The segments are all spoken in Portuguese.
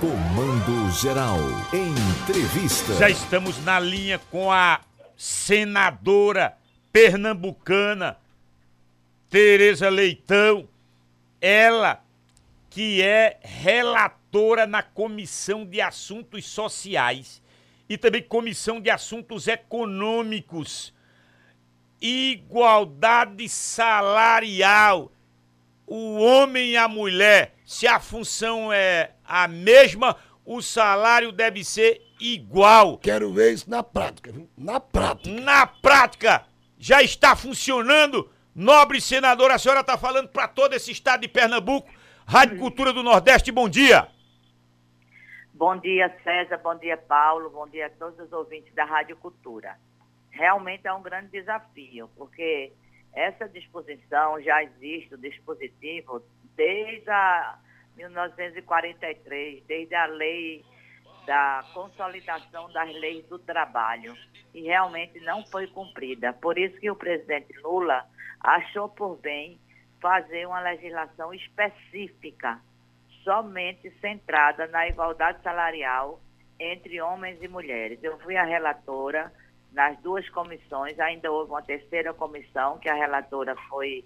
Comando Geral. Entrevista. Já estamos na linha com a senadora pernambucana Tereza Leitão. Ela que é relatora na Comissão de Assuntos Sociais e também Comissão de Assuntos Econômicos. Igualdade salarial. O homem e a mulher, se a função é a mesma, o salário deve ser igual. Quero ver isso na prática, viu? Na prática. Na prática, já está funcionando. Nobre senadora, a senhora está falando para todo esse estado de Pernambuco. Rádio Cultura do Nordeste, bom dia. Bom dia, César. Bom dia, Paulo. Bom dia a todos os ouvintes da Rádio Cultura. Realmente é um grande desafio, porque essa disposição já existe, o dispositivo, desde a 1943, desde a lei da consolidação das leis do trabalho, e realmente não foi cumprida. Por isso que o presidente Lula achou por bem fazer uma legislação específica, somente centrada na igualdade salarial entre homens e mulheres. Eu fui a relatora nas duas comissões, ainda houve uma terceira comissão, que a relatora foi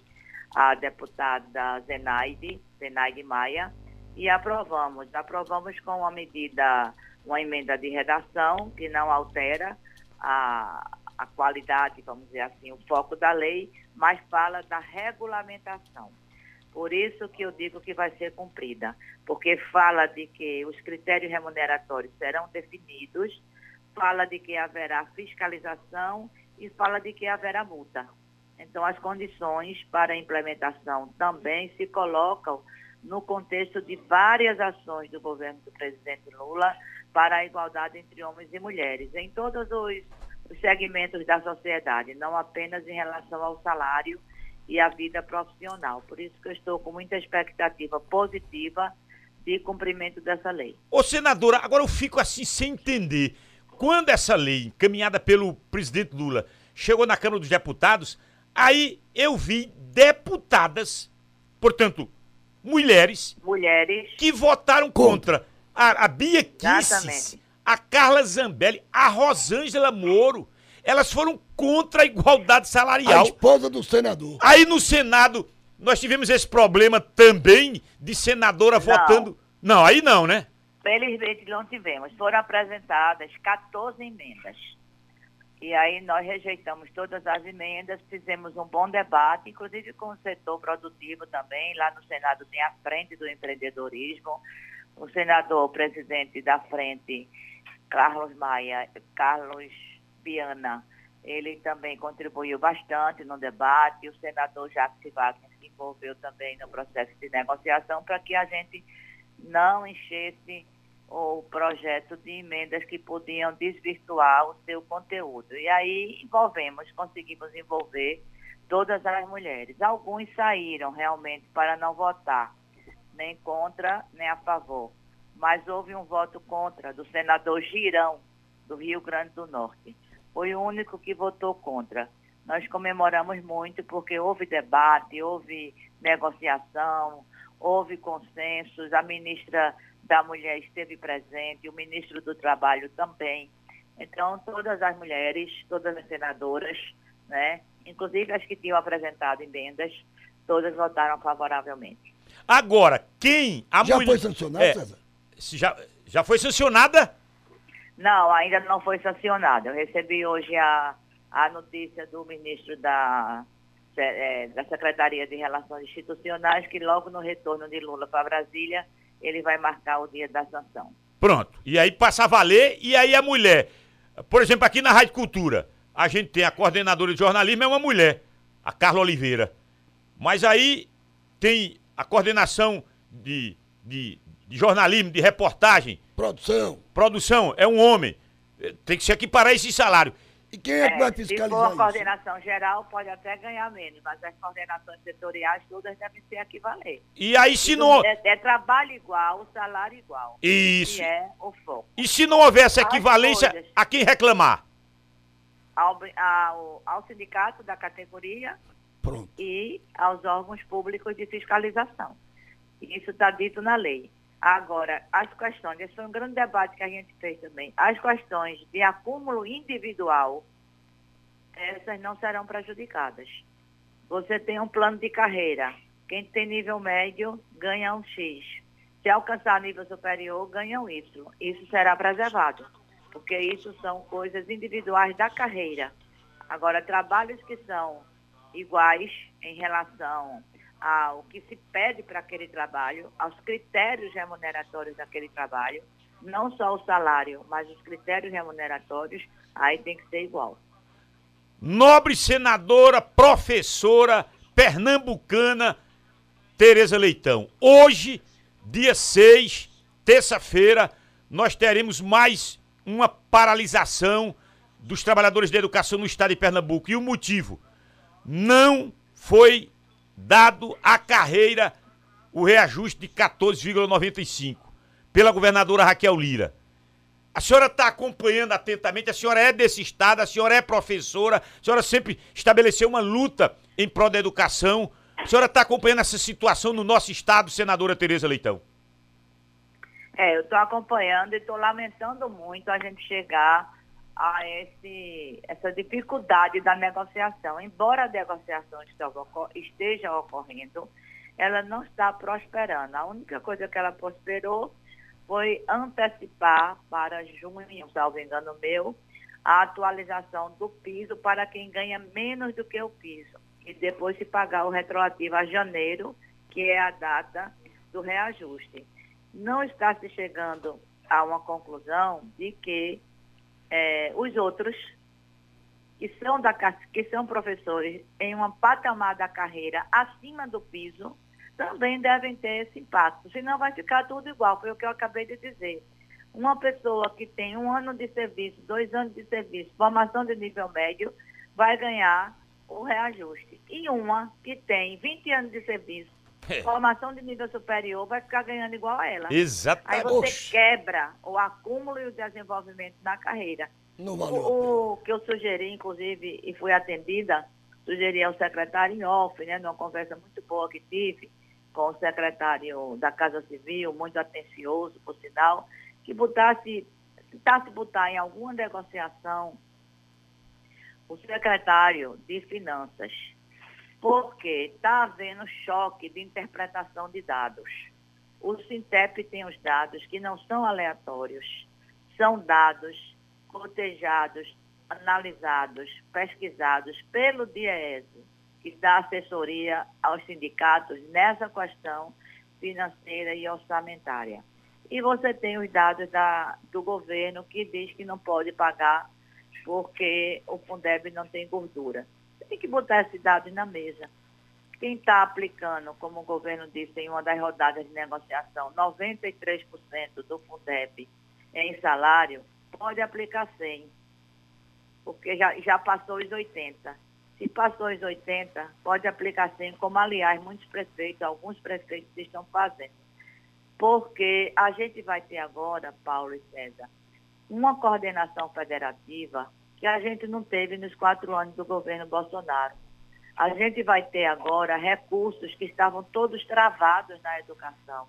a deputada Zenaide, Zenaide Maia, e aprovamos. Aprovamos com uma medida, uma emenda de redação, que não altera a, a qualidade, vamos dizer assim, o foco da lei, mas fala da regulamentação. Por isso que eu digo que vai ser cumprida, porque fala de que os critérios remuneratórios serão definidos, fala de que haverá fiscalização e fala de que haverá multa. Então, as condições para a implementação também se colocam no contexto de várias ações do governo do presidente Lula para a igualdade entre homens e mulheres, em todos os, os segmentos da sociedade, não apenas em relação ao salário e à vida profissional. Por isso que eu estou com muita expectativa positiva de cumprimento dessa lei. Ô senadora, agora eu fico assim sem entender. Quando essa lei, encaminhada pelo presidente Lula, chegou na Câmara dos Deputados, aí eu vi deputadas, portanto, mulheres, Mulheres, que votaram contra. A, a Bia Kisses, a Carla Zambelli, a Rosângela Moro. Elas foram contra a igualdade A salarial. esposa do senador. Aí no Senado, nós tivemos esse problema também de senadora Não. votando. Não, aí não, né? felizmente não tivemos. Foram apresentadas 14 emendas. E aí nós rejeitamos todas as emendas, fizemos um bom debate, inclusive com o setor produtivo também. Lá no Senado tem a frente do empreendedorismo. O senador presidente da frente, Carlos Maia, Carlos Biana, ele também contribuiu bastante no debate. O senador Jacques Wagner se envolveu também no processo de negociação para que a gente não enchesse o projeto de emendas que podiam desvirtuar o seu conteúdo. E aí envolvemos, conseguimos envolver todas as mulheres. Alguns saíram realmente para não votar, nem contra, nem a favor. Mas houve um voto contra do senador Girão, do Rio Grande do Norte. Foi o único que votou contra. Nós comemoramos muito porque houve debate, houve negociação, houve consensos, a ministra da Mulher esteve presente, o ministro do Trabalho também. Então, todas as mulheres, todas as senadoras, né, inclusive as que tinham apresentado emendas, todas votaram favoravelmente. Agora, quem a Já mulher- foi sancionado, É, César? se já, já foi sancionada? Não, ainda não foi sancionado. Eu recebi hoje a, a notícia do ministro da, eh, da Secretaria de Relações Institucionais que logo no retorno de Lula para Brasília, ele vai marcar o dia da sanção. Pronto. E aí passa a valer, e aí a mulher. Por exemplo, aqui na Rádio Cultura, a gente tem a coordenadora de jornalismo, é uma mulher, a Carla Oliveira. Mas aí tem a coordenação de, de, de jornalismo, de reportagem, Produção. produção, é um homem. Tem que se equiparar esse salário. E quem é que vai se for fiscalizar a isso? coordenação geral, pode até ganhar menos, mas as coordenações setoriais todas devem ser equivalentes. E aí se não. É, é trabalho igual, salário igual. Isso. Que é o foco. E se não houver essa equivalência, coisas. a quem reclamar? Ao, ao, ao sindicato da categoria Pronto. e aos órgãos públicos de fiscalização. Isso está dito na lei. Agora, as questões, esse foi um grande debate que a gente fez também. As questões de acúmulo individual, essas não serão prejudicadas. Você tem um plano de carreira. Quem tem nível médio ganha um X. Se alcançar nível superior, ganha um Y. Isso será preservado, porque isso são coisas individuais da carreira. Agora, trabalhos que são iguais em relação ao que se pede para aquele trabalho, aos critérios remuneratórios daquele trabalho, não só o salário, mas os critérios remuneratórios, aí tem que ser igual. Nobre senadora, professora pernambucana Tereza Leitão. Hoje, dia 6, terça-feira, nós teremos mais uma paralisação dos trabalhadores da educação no estado de Pernambuco. E o motivo? Não foi dado à carreira o reajuste de 14,95 pela governadora Raquel Lira. A senhora está acompanhando atentamente, a senhora é desse estado, a senhora é professora, a senhora sempre estabeleceu uma luta em prol da educação. A senhora está acompanhando essa situação no nosso estado, senadora Tereza Leitão? É, eu estou acompanhando e estou lamentando muito a gente chegar a esse, essa dificuldade da negociação. Embora a negociação esteja ocorrendo, ela não está prosperando. A única coisa que ela prosperou foi antecipar para junho, salvo engano meu, a atualização do piso para quem ganha menos do que o piso. E depois se pagar o retroativo a janeiro, que é a data do reajuste. Não está se chegando a uma conclusão de que é, os outros que são, da, que são professores em uma patamar da carreira acima do piso também devem ter esse impacto. Senão vai ficar tudo igual, foi o que eu acabei de dizer. Uma pessoa que tem um ano de serviço, dois anos de serviço, formação de nível médio, vai ganhar o reajuste. E uma que tem 20 anos de serviço, é. formação de nível superior, vai ficar ganhando igual a ela. Exatamente. Aí você quebra o acúmulo e o desenvolvimento na carreira. Valeu o, o que eu sugeri, inclusive, e fui atendida, sugeri ao secretário em off, né, numa conversa muito boa que tive com o secretário da Casa Civil, muito atencioso, por sinal, que botasse, tentasse botar em alguma negociação o secretário de Finanças porque está havendo choque de interpretação de dados. O Sintep tem os dados que não são aleatórios, são dados cotejados, analisados, pesquisados pelo DIEESE, que dá assessoria aos sindicatos nessa questão financeira e orçamentária. E você tem os dados da, do governo que diz que não pode pagar porque o Fundeb não tem gordura tem que botar esses dados na mesa. Quem está aplicando, como o governo disse em uma das rodadas de negociação, 93% do Fundeb em salário, pode aplicar 100, porque já, já passou os 80. Se passou os 80, pode aplicar 100, como aliás muitos prefeitos, alguns prefeitos estão fazendo. Porque a gente vai ter agora, Paulo e César, uma coordenação federativa que a gente não teve nos quatro anos do governo Bolsonaro. A gente vai ter agora recursos que estavam todos travados na educação.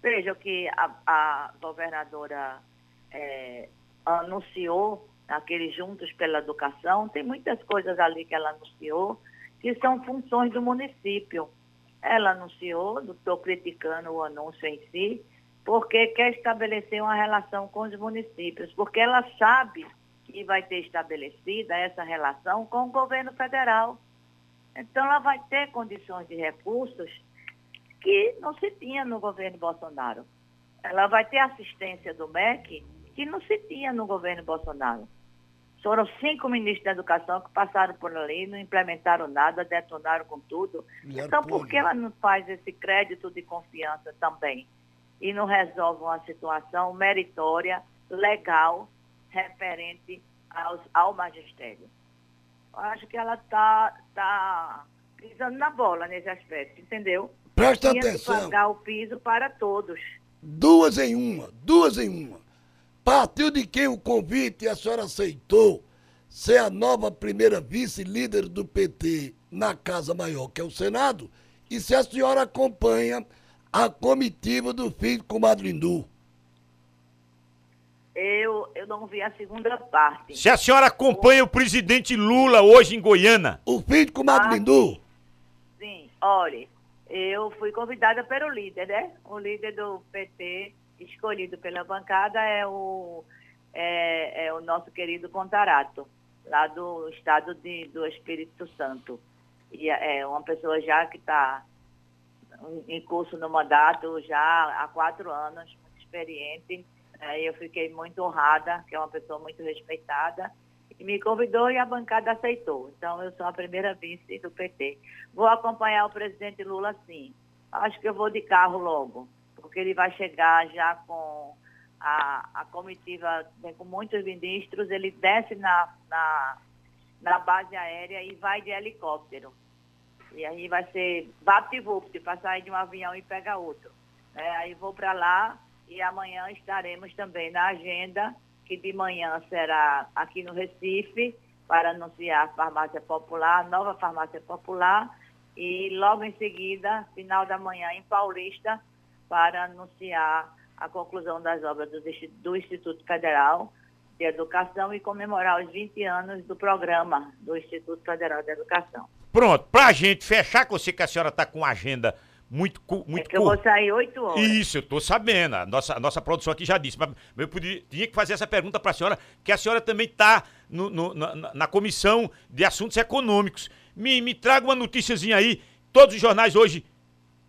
Veja que a, a governadora é, anunciou, aqueles Juntos pela Educação, tem muitas coisas ali que ela anunciou que são funções do município. Ela anunciou, estou criticando o anúncio em si, porque quer estabelecer uma relação com os municípios, porque ela sabe que vai ter estabelecida essa relação com o governo federal. Então, ela vai ter condições de recursos que não se tinha no governo Bolsonaro. Ela vai ter assistência do MEC que não se tinha no governo Bolsonaro. Foram cinco ministros da educação que passaram por ali, não implementaram nada, detonaram com tudo. Então, por que ela não faz esse crédito de confiança também? E não resolve uma situação meritória, legal, referente aos, ao magistério. Eu acho que ela está tá pisando na bola nesse aspecto, entendeu? Presta Tinha atenção. pagar o piso para todos. Duas em uma, duas em uma. Partiu de quem o convite a senhora aceitou ser a nova primeira vice-líder do PT na Casa Maior, que é o Senado, e se a senhora acompanha a comitiva do filho com Madrindu? Eu, eu não vi a segunda parte. Se a senhora acompanha o presidente Lula hoje em Goiânia, O filho com Madrindu? Sim, olha, eu fui convidada pelo líder, né? O líder do PT, escolhido pela bancada, é o, é, é o nosso querido Contarato, lá do estado de, do Espírito Santo. E é uma pessoa já que está em curso no mandato já há quatro anos, muito experiente. É, eu fiquei muito honrada, que é uma pessoa muito respeitada, e me convidou e a bancada aceitou. Então, eu sou a primeira vice do PT. Vou acompanhar o presidente Lula, sim. Acho que eu vou de carro logo, porque ele vai chegar já com a, a comitiva, né, com muitos ministros, ele desce na, na, na base aérea e vai de helicóptero. E aí vai ser vapt-vupt, para sair de um avião e pegar outro. É, aí vou para lá e amanhã estaremos também na agenda, que de manhã será aqui no Recife, para anunciar a farmácia popular, a nova farmácia popular, e logo em seguida, final da manhã, em Paulista, para anunciar a conclusão das obras do, Instituto Federal de Educação e comemorar os 20 anos do programa do Instituto Federal de Educação. pronto, pra gente fechar, eu sei que a senhora tá com uma agenda muito, cu- É muito que eu vou sair 8 horas. Isso, eu tô sabendo. A nossa, a nossa produção aqui já disse. Mas eu podia, tinha que fazer essa pergunta para a senhora, que a senhora também está na, na- na comissão de assuntos econômicos. Me, me traga uma noticiazinha aí. Todos os jornais hoje,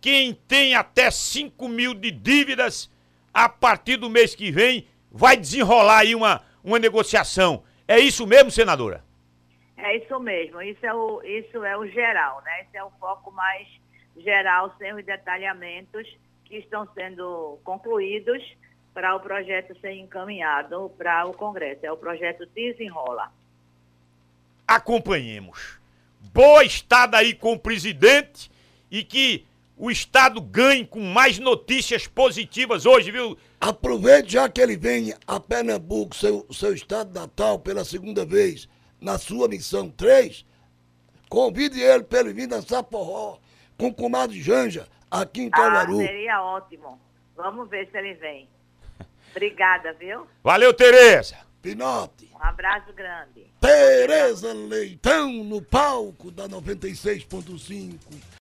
quem tem até 5 mil de dívidas, a partir do mês que vem, vai desenrolar aí uma, uma negociação. É isso mesmo, senadora? É isso mesmo, isso é o, isso é o geral, né? Esse é o foco mais geral, sem os detalhamentos que estão sendo concluídos para o projeto ser encaminhado para o Congresso. É o projeto Desenrola. acompanhemos. Boa estada aí com o presidente e que o Estado ganhe com mais notícias positivas hoje, viu? Aproveite já que ele vem a Pernambuco, seu, seu estado natal, pela segunda vez, na sua missão 3. Convide ele para ele vir dançar forró com o comadre Janja, aqui em Ah, Caruaru. seria ótimo. Vamos ver se ele vem. Obrigada, viu? Valeu, Tereza. Pinote. Um abraço grande. Tereza Leitão no palco da 96.5.